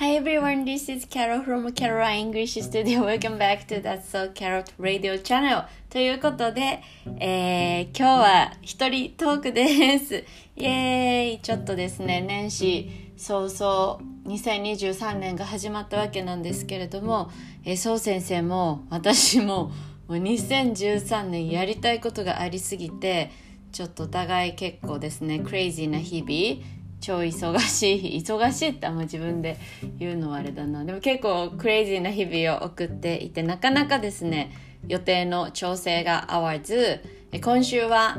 Hi everyone, this is Carol from Carola English Studio. Welcome back to That's So Carol Radio Channel. ということで、えー、今日は一人トークです。イエーイちょっとですね、年始早々2023年が始まったわけなんですけれども、えー、そう先生も私ももう2013年やりたいことがありすぎて、ちょっとお互い結構ですね、クレイジーな日々、超忙しい。忙しいってあんま自分で言うのはあれだな。でも結構クレイジーな日々を送っていてなかなかですね予定の調整が合わず今週は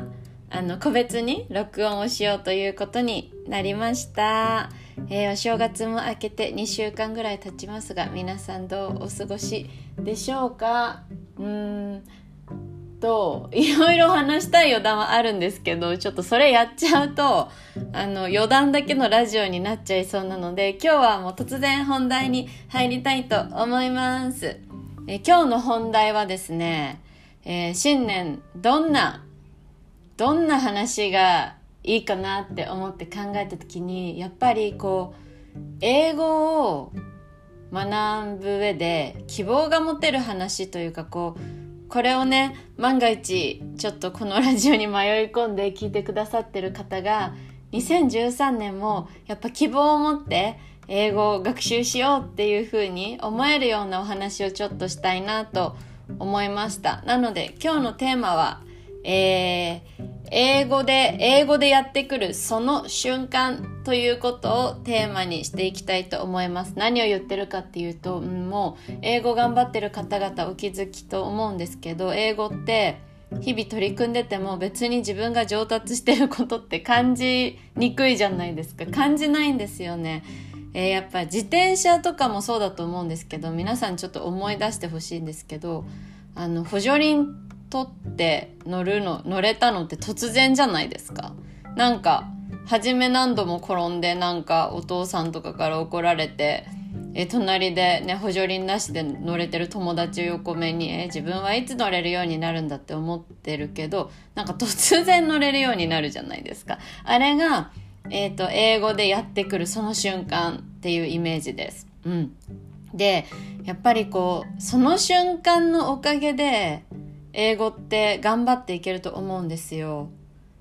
あの個別に録音をしようということになりました、えー、お正月も明けて2週間ぐらい経ちますが皆さんどうお過ごしでしょうか？うん。といろいろ話したい余談はあるんですけどちょっとそれやっちゃうとあの余談だけのラジオになっちゃいそうなので今日はもう突然本題に入りたいと思います。え今日の本題はですね、えー、新年どんなどんな話がいいかなって思って考えた時にやっぱりこう英語を学ぶ上で希望が持てる話というかこうこれをね万が一ちょっとこのラジオに迷い込んで聞いてくださってる方が2013年もやっぱ希望を持って英語を学習しようっていう風に思えるようなお話をちょっとしたいなと思いました。なので今日のテーマは、えー、英語で、英語でやってくるその瞬間ということをテーマにしていきたいと思います。何を言ってるかっていうと、もう英語頑張ってる方々お気づきと思うんですけど、英語って日々取り組んでても別に自分が上達してることって感じにくいじゃないですか。感じないんですよね。えー、やっぱ自転車とかもそうだと思うんですけど、皆さんちょっと思い出してほしいんですけど、あの、補助輪取って乗るの乗れたのって突然じゃないですか。なんか初め何度も転んでなんかお父さんとかから怒られてえ隣でね補助輪なしで乗れてる友達を横目にえ自分はいつ乗れるようになるんだって思ってるけどなんか突然乗れるようになるじゃないですか。あれが、えーと、と英語でやってくるその瞬間っていうイメージです。うん。でやっぱりこうその瞬間のおかげで英語って頑張っていけると思うんですよ。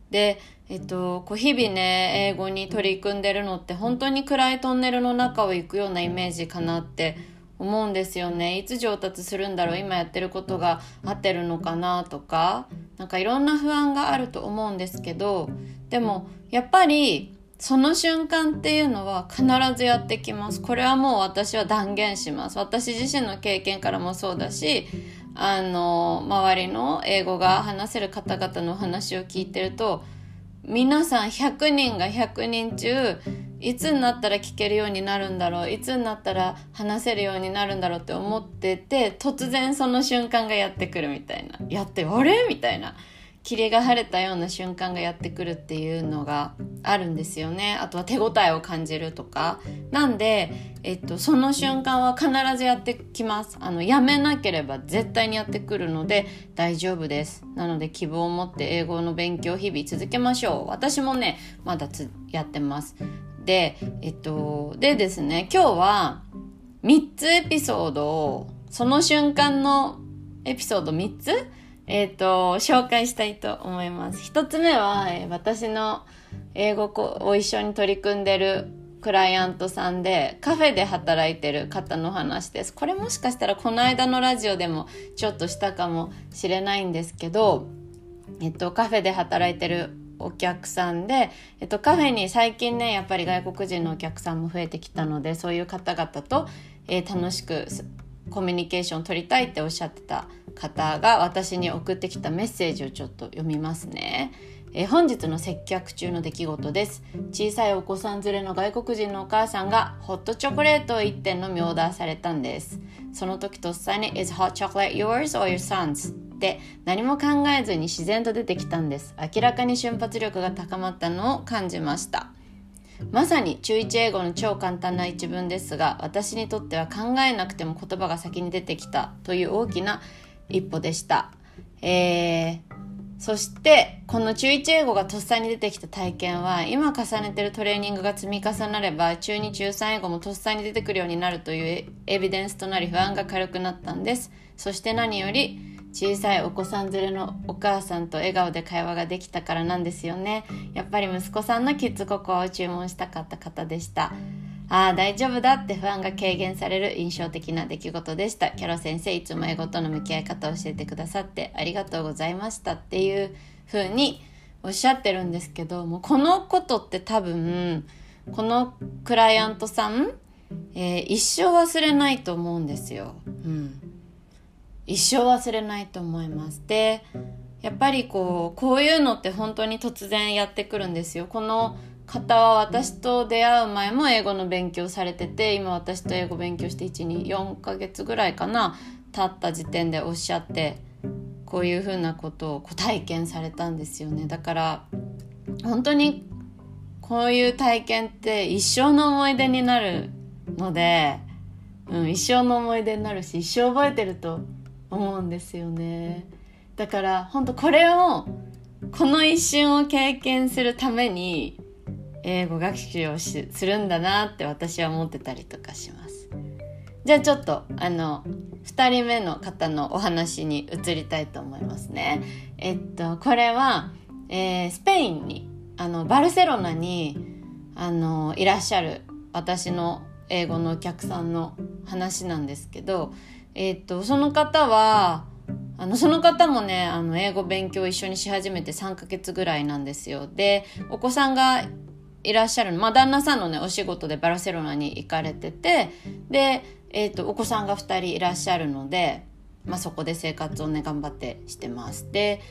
で、えっと、こう日々ね、英語に取り組んでるのって本当に暗いトンネルの中を行くようなイメージかなって思うんですよね。いつ上達するんだろう今やってることが合ってるのかなとか、なんかいろんな不安があると思うんですけど、でもやっぱりその瞬間っていうのは必ずやってきます。これはもう私は断言します。私自身の経験からもそうだし、あの周りの英語が話せる方々の話を聞いてると皆さん100人が100人中いつになったら聞けるようになるんだろういつになったら話せるようになるんだろうって思ってて突然その瞬間がやってくるみたいな。やってあれ？みたいな。霧が晴れたような瞬間がやってくるっていうのがあるんですよね。あとは手応えを感じるとか。なんで、えっと、その瞬間は必ずやってきます。あのやめなければ絶対にやってくるので大丈夫です。なので希望を持って英語の勉強日々続けましょう。私もねまだつやってます。でえっとでですね今日は3つエピソードをその瞬間のエピソード3つえっ、ー、と、紹介したいと思います。一つ目は、えー、私の英語を一緒に取り組んでるクライアントさんでカフェで働いてる方の話です。これもしかしたらこの間のラジオでもちょっとしたかもしれないんですけど、えっと、カフェで働いてるお客さんで、えっと、カフェに最近ねやっぱり外国人のお客さんも増えてきたのでそういう方々と、えー、楽しくコミュニケーション取りたいっておっしゃってた方が私に送ってきたメッセージをちょっと読みますね。え本日の接客中の出来事です。小さいお子さん連れの外国人のお母さんがホットチョコレートを1点のみオーダーされたんです。その時とっさに Is hot chocolate yours or your son's? って何も考えずに自然と出てきたんです。明らかに瞬発力が高まったのを感じました。まさに中1英語の超簡単な一文ですが私にとっては考えなくても言葉が先に出てきたという大きな一歩でした。えー、そしてこの中1英語がとっさに出てきた体験は今重ねてるトレーニングが積み重なれば中2中3英語もとっさに出てくるようになるというエビデンスとなり不安が軽くなったんですそして何より小さいお子さん連れのお母さんと笑顔で会話ができたからなんですよねやっぱり息子さんのキッズココアを注文したかった方でしたああ、大丈夫だって不安が軽減される印象的な出来事でした。キャロ先生、いつも英語との向き合い方を教えてくださってありがとうございましたっていう風におっしゃってるんですけど、もうこのことって多分、このクライアントさん、えー、一生忘れないと思うんですよ。うん。一生忘れないと思います。で、やっぱりこう、こういうのって本当に突然やってくるんですよ。この方は私と出会う前も英語の勉強されてて今私と英語勉強して124ヶ月ぐらいかな経った時点でおっしゃってこういうふうなことを体験されたんですよねだから本当にこういう体験って一生の思い出になるので、うん、一生の思い出になるし一生覚えてると思うんですよねだから本当これをこの一瞬を経験するために英語学習をするんだなって私は思ってたりとかします。じゃあちょっとあの2人目の方のお話に移りたいと思いますね。えっとこれは、えー、スペインにあのバルセロナにあのいらっしゃる私の英語のお客さんの話なんですけど、えっとその方はあのその方もねあの英語勉強一緒にし始めて3ヶ月ぐらいなんですよ。でお子さんがいらっしゃるまあ旦那さんのねお仕事でバルセロナに行かれててで、えーと、お子さんが2人いらっしゃるので、まあ、そこで生活をね頑張ってしてますで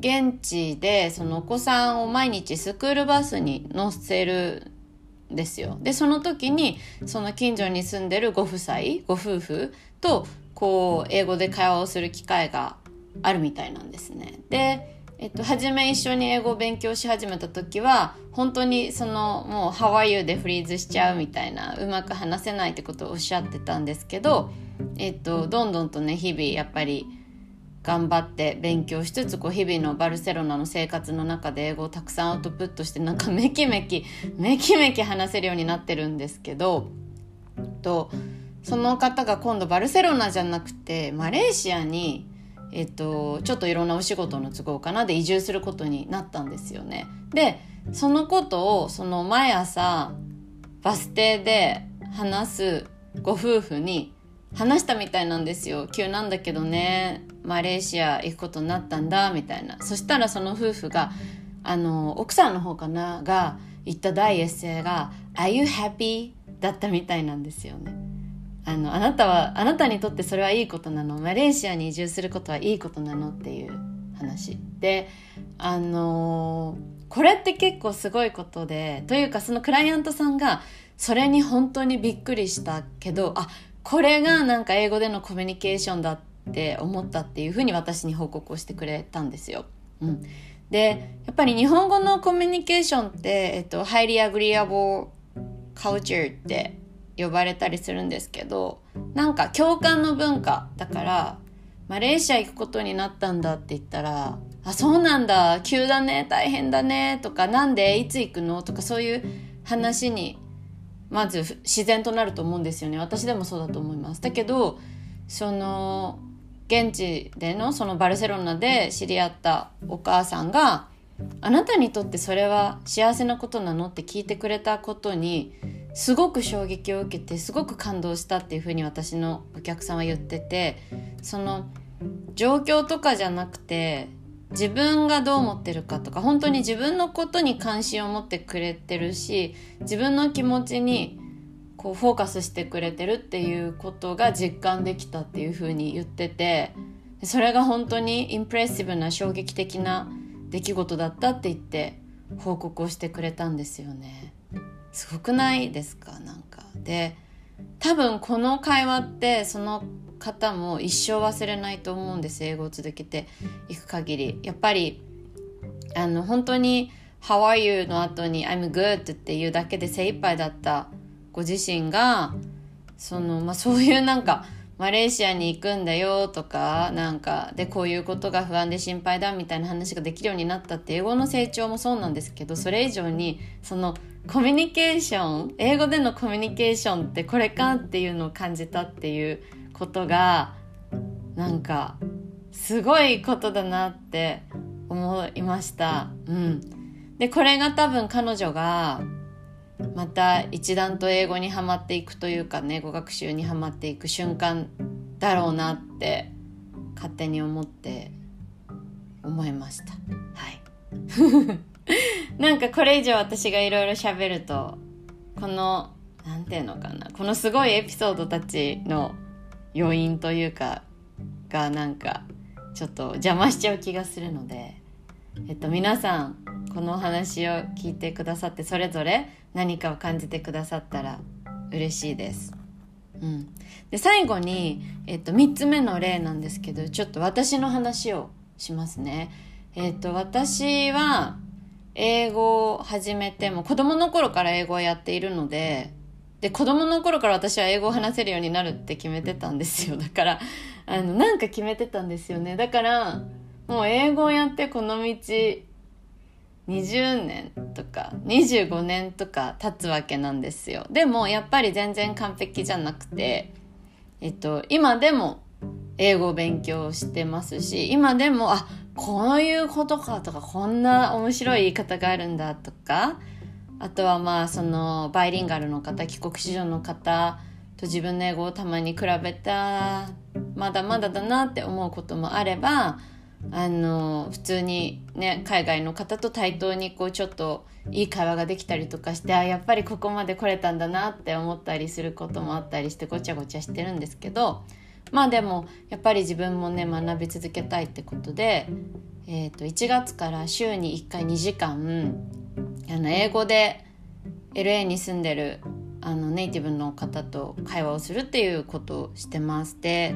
現地でそのお子さんを毎日スクールバスに乗せるですよでその時にその近所に住んでるご夫妻ご夫婦とこう英語で会話をする機会があるみたいなんですねでえっと、初め一緒に英語を勉強し始めた時は本当にそのもう「How are you?」でフリーズしちゃうみたいなうまく話せないってことをおっしゃってたんですけど、えっと、どんどんとね日々やっぱり頑張って勉強しつつこう日々のバルセロナの生活の中で英語をたくさんアウトプットしてなんかめきめきめきめき話せるようになってるんですけどとその方が今度バルセロナじゃなくてマレーシアにえっと、ちょっといろんなお仕事の都合かなで移住することになったんですよね。でそのことをその毎朝バス停で話すご夫婦に話したみたいなんですよ急なんだけどねマレーシア行くことになったんだみたいなそしたらその夫婦があの奥さんの方かなが言った第一声が「Are you happy?」だったみたいなんですよね。あの、あなたは、あなたにとってそれはいいことなの？マレーシアに移住することはいいことなの？っていう話。で、あのー、これって結構すごいことで、というかそのクライアントさんがそれに本当にびっくりしたけど、あ、これがなんか英語でのコミュニケーションだって思ったっていうふうに私に報告をしてくれたんですよ。うん。で、やっぱり日本語のコミュニケーションって、えっと、ハイリアグリアボーカルチャーって呼ばれたりするんですけどなんか共感の文化だからマレーシア行くことになったんだって言ったら「あそうなんだ急だね大変だね」とか「なんでいつ行くの?」とかそういう話にまず自然となると思うんですよね私でもそうだと思います。だけどその現地でのそのバルセロナで知り合ったお母さんが「あなたにとってそれは幸せなことなの?」って聞いてくれたことにすごく衝撃を受けてすごく感動したっていうふうに私のお客さんは言っててその状況とかじゃなくて自分がどう思ってるかとか本当に自分のことに関心を持ってくれてるし自分の気持ちにこうフォーカスしてくれてるっていうことが実感できたっていうふうに言っててそれが本当にインプレッシブな衝撃的な出来事だったって言って報告をしてくれたんですよね。すごくないですか？なんかで多分この会話ってその方も一生忘れないと思うんです英語を続けていく限りやっぱりあの本当に「How are you?」の後に「I'm good」っていうだけで精一杯だったご自身がその、まあ、そういうなんかマレーシアに行くんだよとか、なんか、で、こういうことが不安で心配だみたいな話ができるようになったって英語の成長もそうなんですけど、それ以上に、そのコミュニケーション、英語でのコミュニケーションってこれかっていうのを感じたっていうことが、なんか、すごいことだなって思いました。うん。で、これが多分彼女が、また一段と英語にはまっていくというかね語学習にはまっていく瞬間だろうなって勝手に思って思いましたはいなんかこれ以上私がいろいろ喋るとこの何て言うのかなこのすごいエピソードたちの余韻というかがなんかちょっと邪魔しちゃう気がするのでえっと皆さんこのお話を聞いてくださってそれぞれ何かを感じてくださったら嬉しいです。うん、で最後に、えっと、3つ目の例なんですけどちょっと私の話をしますね。えっと、私は英語を始めても子供の頃から英語をやっているのでで子供の頃から私は英語を話せるようになるって決めてたんですよ。だからあのなんか決めてたんですよね。だからもう英語をやってこの道20年とか25年とか経つわけなんですよ。でもやっぱり全然完璧じゃなくてえっと今でも英語を勉強してますし今でもあこういうことかとかこんな面白い言い方があるんだとかあとはまあそのバイリンガルの方帰国子女の方と自分の英語をたまに比べたまだまだだなって思うこともあればあの普通にね海外の方と対等にこうちょっといい会話ができたりとかしてあやっぱりここまで来れたんだなって思ったりすることもあったりしてごちゃごちゃしてるんですけどまあでもやっぱり自分もね学び続けたいってことで、えー、と1月から週に1回2時間あの英語で LA に住んでるあのネイティブの方と会話をするっていうことをしてます。で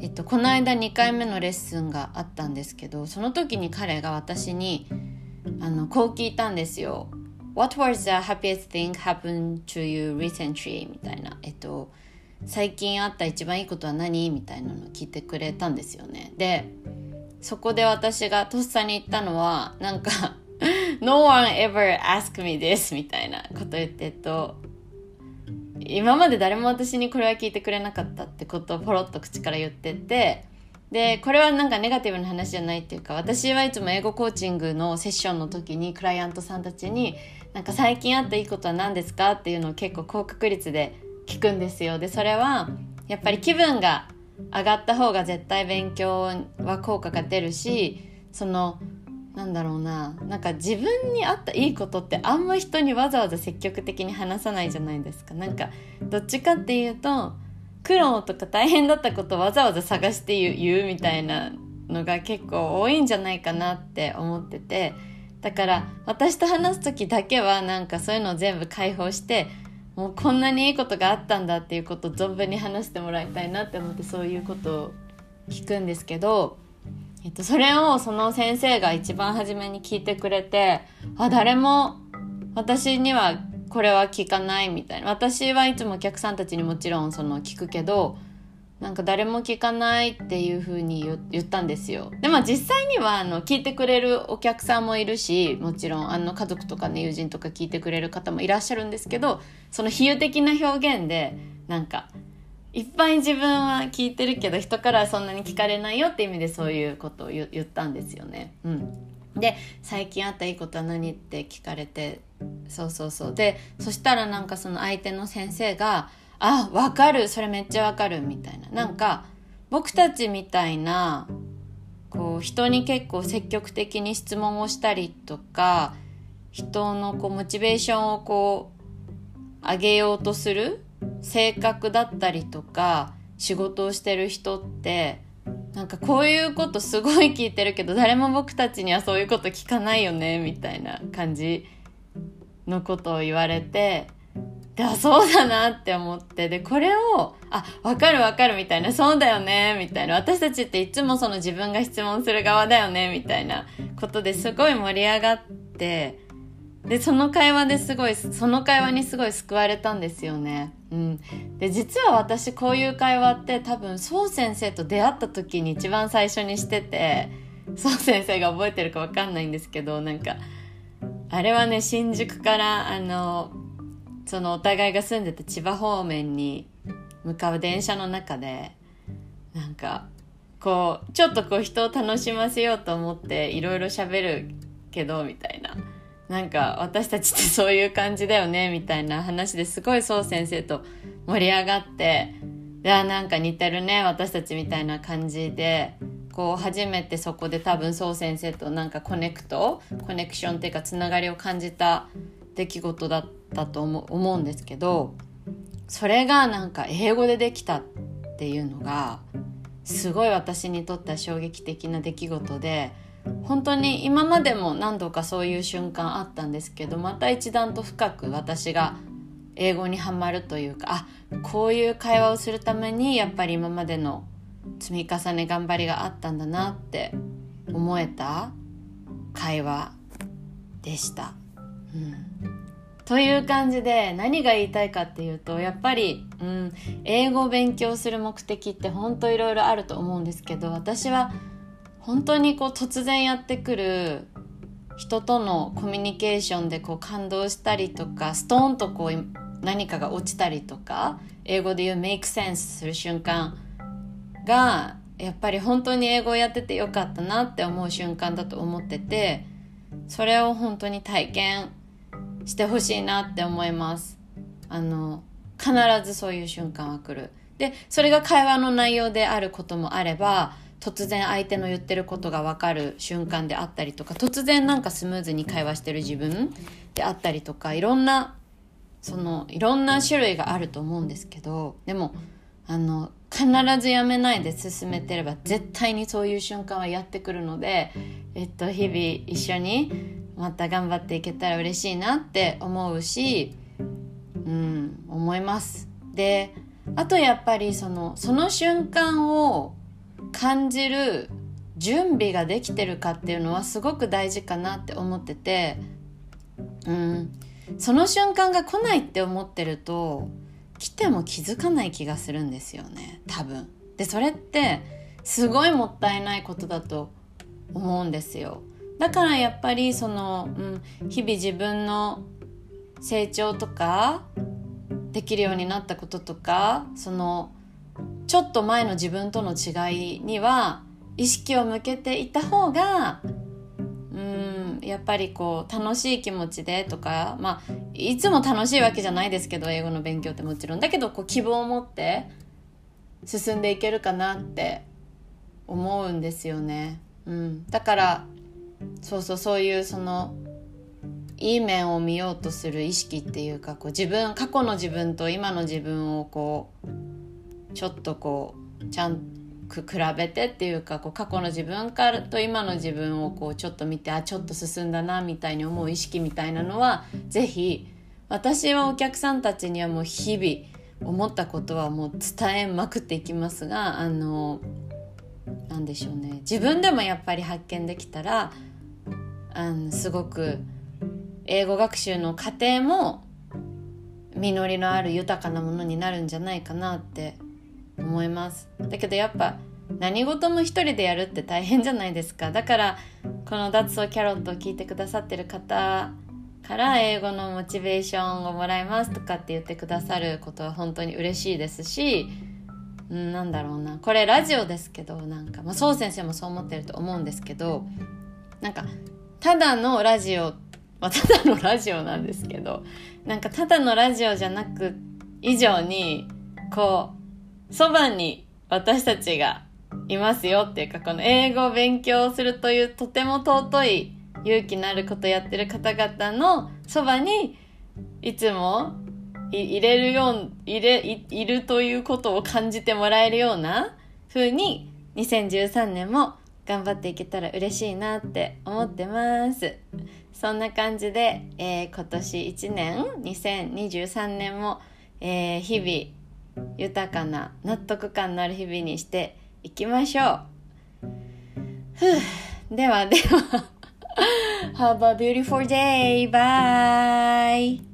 えっと、この間2回目のレッスンがあったんですけどその時に彼が私にあのこう聞いたんですよ。What was the happiest thing happened to you recently? みたいな。えっと、最近あった一番いいことは何？みたいなのを聞いてくれたんですよね。で、そこで私がとっさに言ったのは、なんか No one ever ask me this みたいなこと言って、と、今まで誰も私にこれは聞いてくれなかったってことをポロッと口から言っててでこれはなんかネガティブな話じゃないっていうか私はいつも英語コーチングのセッションの時にクライアントさんたちになんか最近あったいいことは何ですか？っていうのを結構高確率で聞くんですよ。でそれはやっぱり気分が上がった方が絶対勉強は効果が出るしそのなんだろうななんか自分に合ったいいことってあんま人にわざわざ積極的に話さないじゃないですか。なんかどっちかっていうと苦労とか大変だったことわざわざ探して言うみたいなのが結構多いんじゃないかなって思ってて。だから私と話す時だけはなんかそういうのを全部解放してもうこんなにいいことがあったんだっていうことを存分に話してもらいたいなって思ってそういうことを聞くんですけどえっと、それをその先生が一番初めに聞いてくれて、あ、誰も私にはこれは聞かないみたいな。私はいつもお客さんたちにもちろんその聞くけど、なんか誰も聞かないっていう風に言ったんですよ。で、まあ実際にはあの聞いてくれるお客さんもいるし、もちろんあの家族とかね友人とか聞いてくれる方もいらっしゃるんですけど、その比喩的な表現でなんかいっぱい自分は聞いてるけど人からはそんなに聞かれないよって意味でそういうことを言ったんですよね。うん、で最近あったいいことは何って聞かれてそうそうそうでそしたらなんかその相手の先生が「あわかる。それめっちゃわかる」みたいな。なんか僕たちみたいなこう人に結構積極的に質問をしたりとか人のこうモチベーションをこう上げようとする性格だったりとか仕事をしてる人ってなんかこういうことすごい聞いてるけど誰も僕たちにはそういうこと聞かないよねみたいな感じのことを言われてであそうだなって思って。でこれをあわかるわかるみたいな。そうだよねみたいな。私たちっていつもその自分が質問する側だよねみたいなことですごい盛り上がって。でその会話ですごいその会話にすごい救われたんですよね。うん、で実は私こういう会話って多分宋先生と出会った時に一番最初にしてて宋先生が覚えてるか分かんないんですけどなんかあれはね新宿からあのそのお互いが住んでた千葉方面に向かう電車の中でなんかこうちょっとこう人を楽しませようと思っていろいろ喋るけどみたいな。なんか私たちってそういう感じだよねみたいな話ですごいそう先生と盛り上がってであなんか似てるね私たちみたいな感じでこう初めてそこで多分そう先生となんかコネクトコネクションっていうかつながりを感じた出来事だったと思思うんですけどそれがなんか英語でできたっていうのがすごい私にとっては衝撃的な出来事で。本当に今までも何度かそういう瞬間あったんですけどまた一段と深く私が英語にはまるというかあこういう会話をするためにやっぱり今までの積み重ね頑張りがあったんだなって思えた会話でした。うん、という感じで何が言いたいかっていうとやっぱり、うん、英語を勉強する目的って本当いろいろあると思うんですけど私は本当にこう突然やってくる人とのコミュニケーションでこう感動したりとかストーンとこう何かが落ちたりとか英語で言うメイクセンスする瞬間がやっぱり本当に英語をやっててよかったなって思う瞬間だと思っててそれを本当に体験してほしいなって思います。あの必ずそういう瞬間は来る。でそれが会話の内容であることもあれば突然相手の言ってることが分かる瞬間であったりとか突然なんかスムーズに会話してる自分であったりとかいろんなそのいろんな種類があると思うんですけどでもあの必ずやめないで進めてれば絶対にそういう瞬間はやってくるので、えっと、日々一緒にまた頑張っていけたら嬉しいなって思うし、うん、思います。であとやっぱりそのその瞬間を感じる準備ができてるかっていうのはすごく大事かなって思っててうんその瞬間が来ないって思ってると来ても気づかない気がするんですよね多分。でそれってすごいもったいないことだと思うんですよ。だからやっぱりその、うん、日々自分の成長とかできるようになったこととかそのちょっと前の自分との違いには意識を向けていった方がうんやっぱりこう楽しい気持ちでとかまあいつも楽しいわけじゃないですけど英語の勉強ってもちろんだけどこう希望を持って進んでいけるかなって思うんですよね。うん、だからそうそうそういうそのいい面を見ようとする意識っていうかこう自分過去の自分と今の自分をこうちょっとこうちゃんく比べてっていうかこう過去の自分からと今の自分をこうちょっと見てあちょっと進んだなみたいに思う意識みたいなのは是非私はお客さんたちにはもう日々思ったことはもう伝えまくっていきますがあの何でしょうね。自分でもやっぱり発見できたらあのすごく英語学習の過程も実りのある豊かなものになるんじゃないかなって思います。だけどやっぱ何事も一人でやるって大変じゃないですか。だからこの「脱走キャロット」を聞いてくださってる方から英語のモチベーションをもらいますとかって言ってくださることは本当に嬉しいですし、うん、なんだろうな。これラジオですけどなんか、まあ、そう先生もそう思ってると思うんですけどなんかただのラジオ、まあ、ただのラジオなんですけどなんかただのラジオじゃなく以上にこうそばに私たちがいますよっていうか、この英語を勉強するというとても尊い勇気のあることやってる方々のそばにいつもい入れるよう、入れ、いるということを感じてもらえるような風に2013年も頑張っていけたら嬉しいなって思ってます。そんな感じで、えー、今年1年、2023年も、えー、日々豊かな納得感のある日々にしていきましょう。ふうではでは Have a beautiful day. Bye.